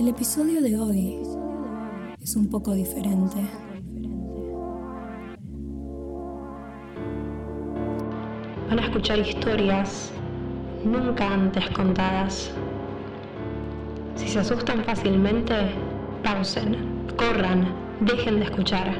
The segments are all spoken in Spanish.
El episodio de hoy es un poco diferente. Van a escuchar historias nunca antes contadas. Si se asustan fácilmente, pausen, corran, dejen de escuchar.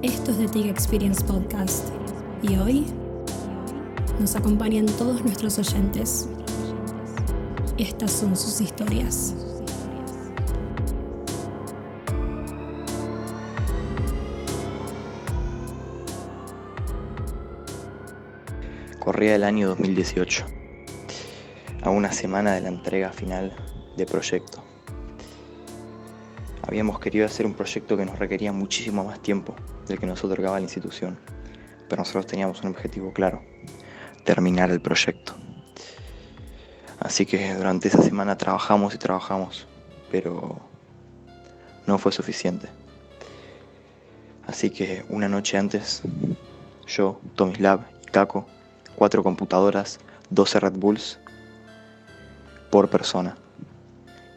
Esto es The TIG Experience Podcast y hoy nos acompañan todos nuestros oyentes. Estas son sus historias. Corría el año 2018, a una semana de la entrega final de proyecto. Habíamos querido hacer un proyecto que nos requería muchísimo más tiempo del que nos otorgaba la institución, pero nosotros teníamos un objetivo claro, terminar el proyecto. Así que durante esa semana trabajamos y trabajamos, pero no fue suficiente. Así que una noche antes, yo, Tomislav y Caco, cuatro computadoras, 12 Red Bulls por persona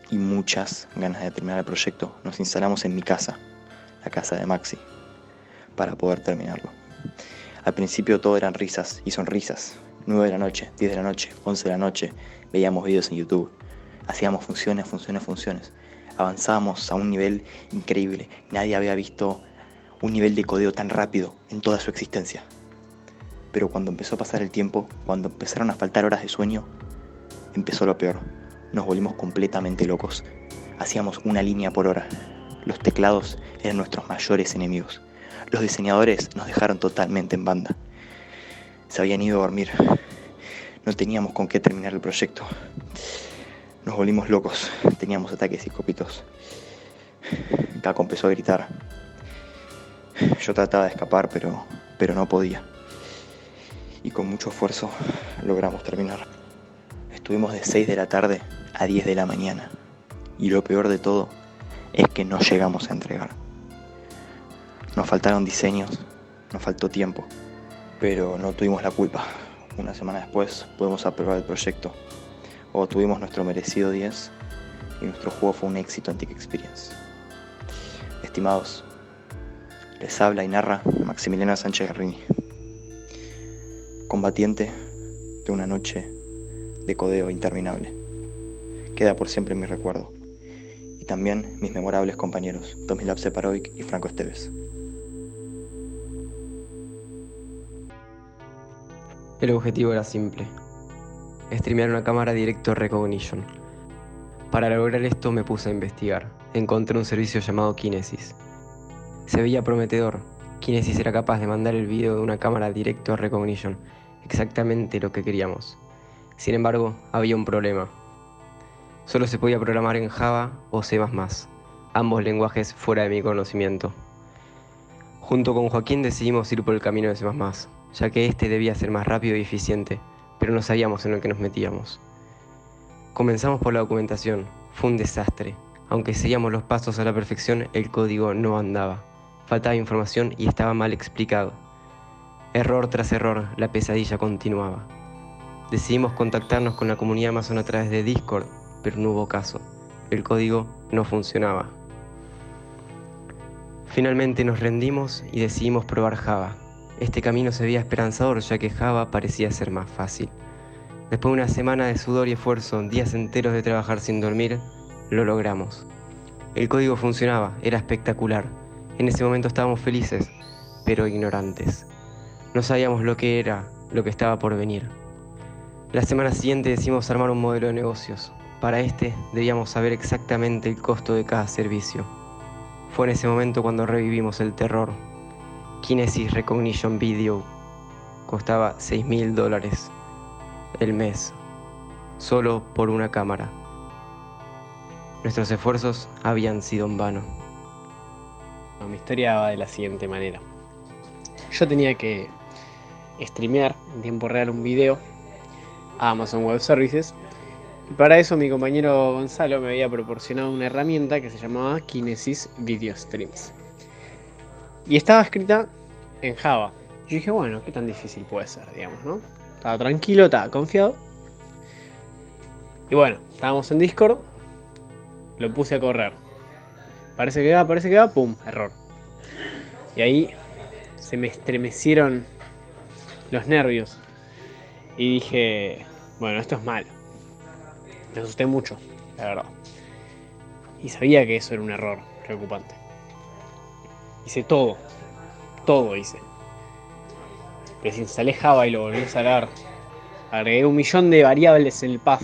y muchas ganas de terminar el proyecto, nos instalamos en mi casa, la casa de Maxi, para poder terminarlo. Al principio todo eran risas y sonrisas. 9 de la noche, 10 de la noche, 11 de la noche, veíamos videos en YouTube, hacíamos funciones, funciones, funciones. Avanzábamos a un nivel increíble. Nadie había visto un nivel de codeo tan rápido en toda su existencia. Pero cuando empezó a pasar el tiempo, cuando empezaron a faltar horas de sueño, empezó lo peor. Nos volvimos completamente locos. Hacíamos una línea por hora. Los teclados eran nuestros mayores enemigos. Los diseñadores nos dejaron totalmente en banda. Se habían ido a dormir. No teníamos con qué terminar el proyecto. Nos volvimos locos. Teníamos ataques psicópitos. Caco empezó a gritar. Yo trataba de escapar, pero, pero no podía. Y con mucho esfuerzo logramos terminar. Estuvimos de 6 de la tarde a 10 de la mañana. Y lo peor de todo es que no llegamos a entregar. Nos faltaron diseños, nos faltó tiempo, pero no tuvimos la culpa. Una semana después pudimos aprobar el proyecto. Obtuvimos nuestro merecido 10 y nuestro juego fue un éxito en Tick Experience. Estimados, les habla y narra Maximiliano Sánchez Garrini, combatiente de una noche de codeo interminable. Queda por siempre en mi recuerdo. Y también mis memorables compañeros, Tomislav Separovic y Franco Esteves. El objetivo era simple, streamear una cámara directo recognition. Para lograr esto me puse a investigar. Encontré un servicio llamado Kinesis. Se veía prometedor. Kinesis era capaz de mandar el video de una cámara directo a recognition, exactamente lo que queríamos. Sin embargo, había un problema. Solo se podía programar en Java o C++, ambos lenguajes fuera de mi conocimiento. Junto con Joaquín decidimos ir por el camino de C++, ya que este debía ser más rápido y eficiente, pero no sabíamos en lo que nos metíamos. Comenzamos por la documentación, fue un desastre. Aunque seguíamos los pasos a la perfección, el código no andaba. Faltaba información y estaba mal explicado. Error tras error, la pesadilla continuaba. Decidimos contactarnos con la comunidad Amazon a través de Discord, pero no hubo caso. El código no funcionaba. Finalmente nos rendimos y decidimos probar Java. Este camino se veía esperanzador ya que Java parecía ser más fácil. Después de una semana de sudor y esfuerzo, días enteros de trabajar sin dormir, lo logramos. El código funcionaba, era espectacular. En ese momento estábamos felices, pero ignorantes. No sabíamos lo que era, lo que estaba por venir. La semana siguiente decidimos armar un modelo de negocios. Para este debíamos saber exactamente el costo de cada servicio. Fue en ese momento cuando revivimos el terror, Kinesis Recognition Video costaba 6 mil dólares el mes, solo por una cámara. Nuestros esfuerzos habían sido en vano. mi historia va de la siguiente manera. Yo tenía que streamear en tiempo real un video a Amazon Web Services. Para eso mi compañero Gonzalo me había proporcionado una herramienta que se llamaba Kinesis Video Streams. Y estaba escrita en Java. Yo dije, bueno, ¿qué tan difícil puede ser, digamos, no? Estaba tranquilo, estaba confiado. Y bueno, estábamos en Discord. lo puse a correr. Parece que va, parece que va, pum, error. Y ahí se me estremecieron los nervios. Y dije, bueno, esto es malo. Me asusté mucho, la verdad. Y sabía que eso era un error preocupante. Hice todo, todo hice. Desinstalé Java y lo volví a instalar. Agregué un millón de variables en el path.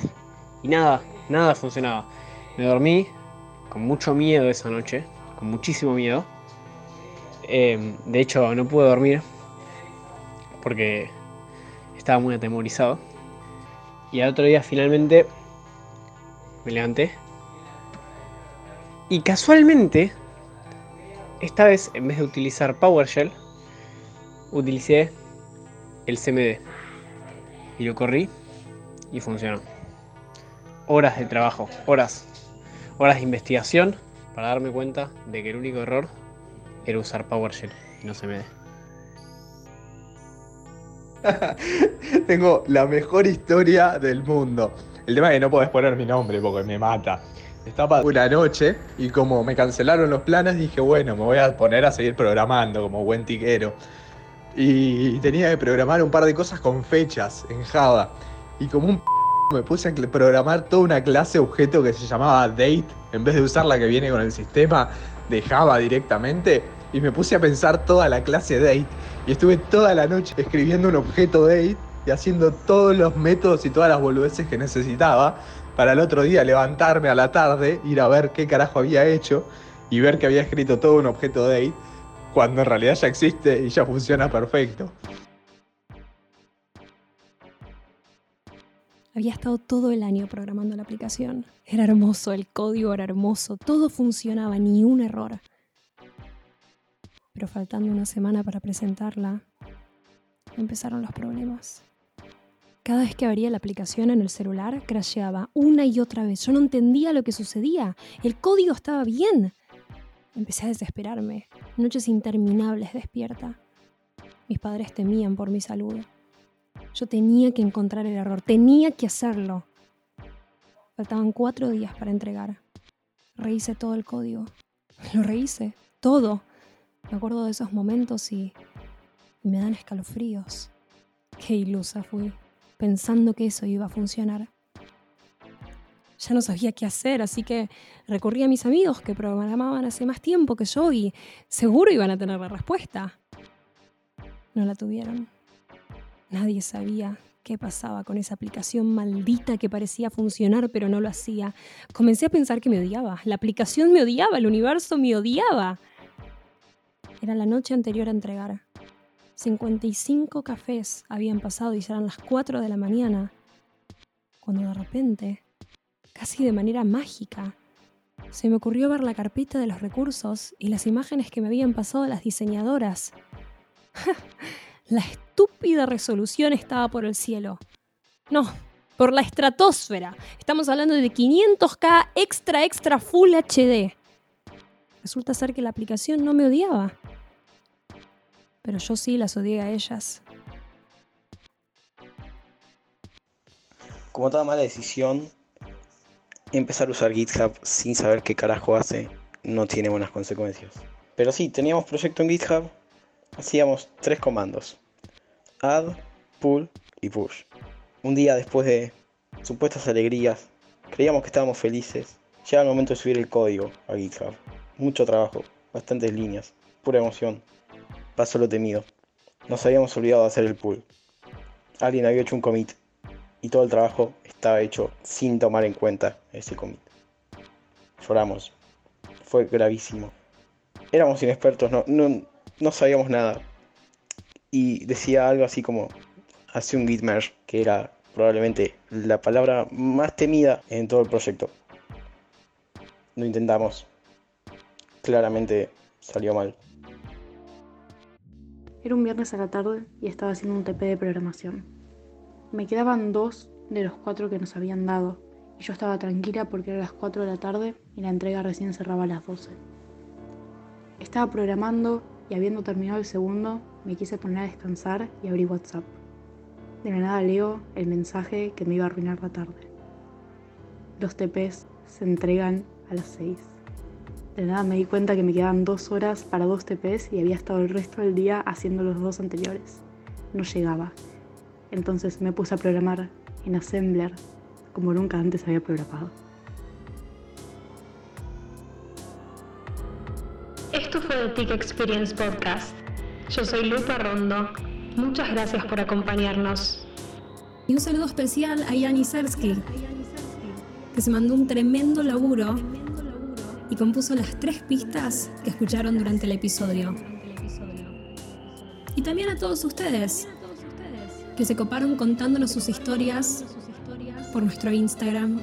Y nada, nada funcionaba. Me dormí con mucho miedo esa noche. Con muchísimo miedo. Em, de hecho, no pude dormir. Porque estaba muy atemorizado. Y al otro día finalmente me levanté. Y casualmente, esta vez en vez de utilizar PowerShell, utilicé el CMD. Y lo corrí y funcionó. Horas de trabajo, horas. Horas de investigación para darme cuenta de que el único error era usar PowerShell y no CMD. Tengo la mejor historia del mundo. El tema es que no podés poner mi nombre porque me mata. Estaba una noche y como me cancelaron los planes dije, bueno, me voy a poner a seguir programando como buen tiquero. Y tenía que programar un par de cosas con fechas en Java. Y como un p me puse a programar toda una clase objeto que se llamaba date en vez de usar la que viene con el sistema de Java directamente. Y me puse a pensar toda la clase date. Y estuve toda la noche escribiendo un objeto date y haciendo todos los métodos y todas las boludeces que necesitaba para el otro día levantarme a la tarde, ir a ver qué carajo había hecho y ver que había escrito todo un objeto date cuando en realidad ya existe y ya funciona perfecto. Había estado todo el año programando la aplicación. Era hermoso, el código era hermoso, todo funcionaba, ni un error. Pero faltando una semana para presentarla, empezaron los problemas. Cada vez que abría la aplicación en el celular, crasheaba una y otra vez. Yo no entendía lo que sucedía. El código estaba bien. Empecé a desesperarme. Noches interminables despierta. Mis padres temían por mi salud. Yo tenía que encontrar el error, tenía que hacerlo. Faltaban cuatro días para entregar. Rehice todo el código. Lo rehice, todo. Me acuerdo de esos momentos y, y me dan escalofríos. Qué ilusa fui, pensando que eso iba a funcionar. Ya no sabía qué hacer, así que recurrí a mis amigos que programaban hace más tiempo que yo y seguro iban a tener la respuesta. No la tuvieron. Nadie sabía qué pasaba con esa aplicación maldita que parecía funcionar pero no lo hacía. Comencé a pensar que me odiaba. La aplicación me odiaba, el universo me odiaba. Era la noche anterior a entregar. 55 cafés habían pasado y eran las 4 de la mañana. Cuando de repente, casi de manera mágica, se me ocurrió ver la carpeta de los recursos y las imágenes que me habían pasado las diseñadoras. La estúpida resolución estaba por el cielo. No, por la estratosfera. Estamos hablando de 500K extra extra full HD. Resulta ser que la aplicación no me odiaba. Pero yo sí las odié a ellas. Como toda mala decisión, empezar a usar GitHub sin saber qué carajo hace no tiene buenas consecuencias. Pero sí, teníamos proyecto en GitHub, hacíamos tres comandos add, pull y push. Un día después de supuestas alegrías, creíamos que estábamos felices. Llega el momento de subir el código a GitHub. Mucho trabajo, bastantes líneas, pura emoción. Pasó lo temido. Nos habíamos olvidado de hacer el pull. Alguien había hecho un commit y todo el trabajo estaba hecho sin tomar en cuenta ese commit. Lloramos. Fue gravísimo. Éramos inexpertos, no sabíamos nada y decía algo así como hace un git merge, que era probablemente la palabra más temida en todo el proyecto. Lo intentamos. Claramente salió mal. Era un viernes a la tarde y estaba haciendo un TP de programación. Me quedaban dos de los cuatro que nos habían dado y yo estaba tranquila porque eran las 4 de la tarde y la entrega recién cerraba a las 12. Estaba programando y habiendo terminado el segundo me quise poner a descansar y abrí WhatsApp. De la nada leo el mensaje que me iba a arruinar la tarde. Los TPs se entregan a las 6. De nada me di cuenta que me quedaban dos horas para dos TPs y había estado el resto del día haciendo los dos anteriores. No llegaba. Entonces me puse a programar en Assembler como nunca antes había programado. Esto fue The TIC Experience Podcast. Yo soy Lupa Rondo. Muchas gracias por acompañarnos. Y un saludo especial a Yanni Sersky, que se mandó un tremendo laburo y compuso las tres pistas que escucharon durante el episodio. Y también a todos ustedes que se coparon contándonos sus historias por nuestro Instagram,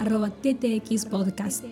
arroba TTX Podcast.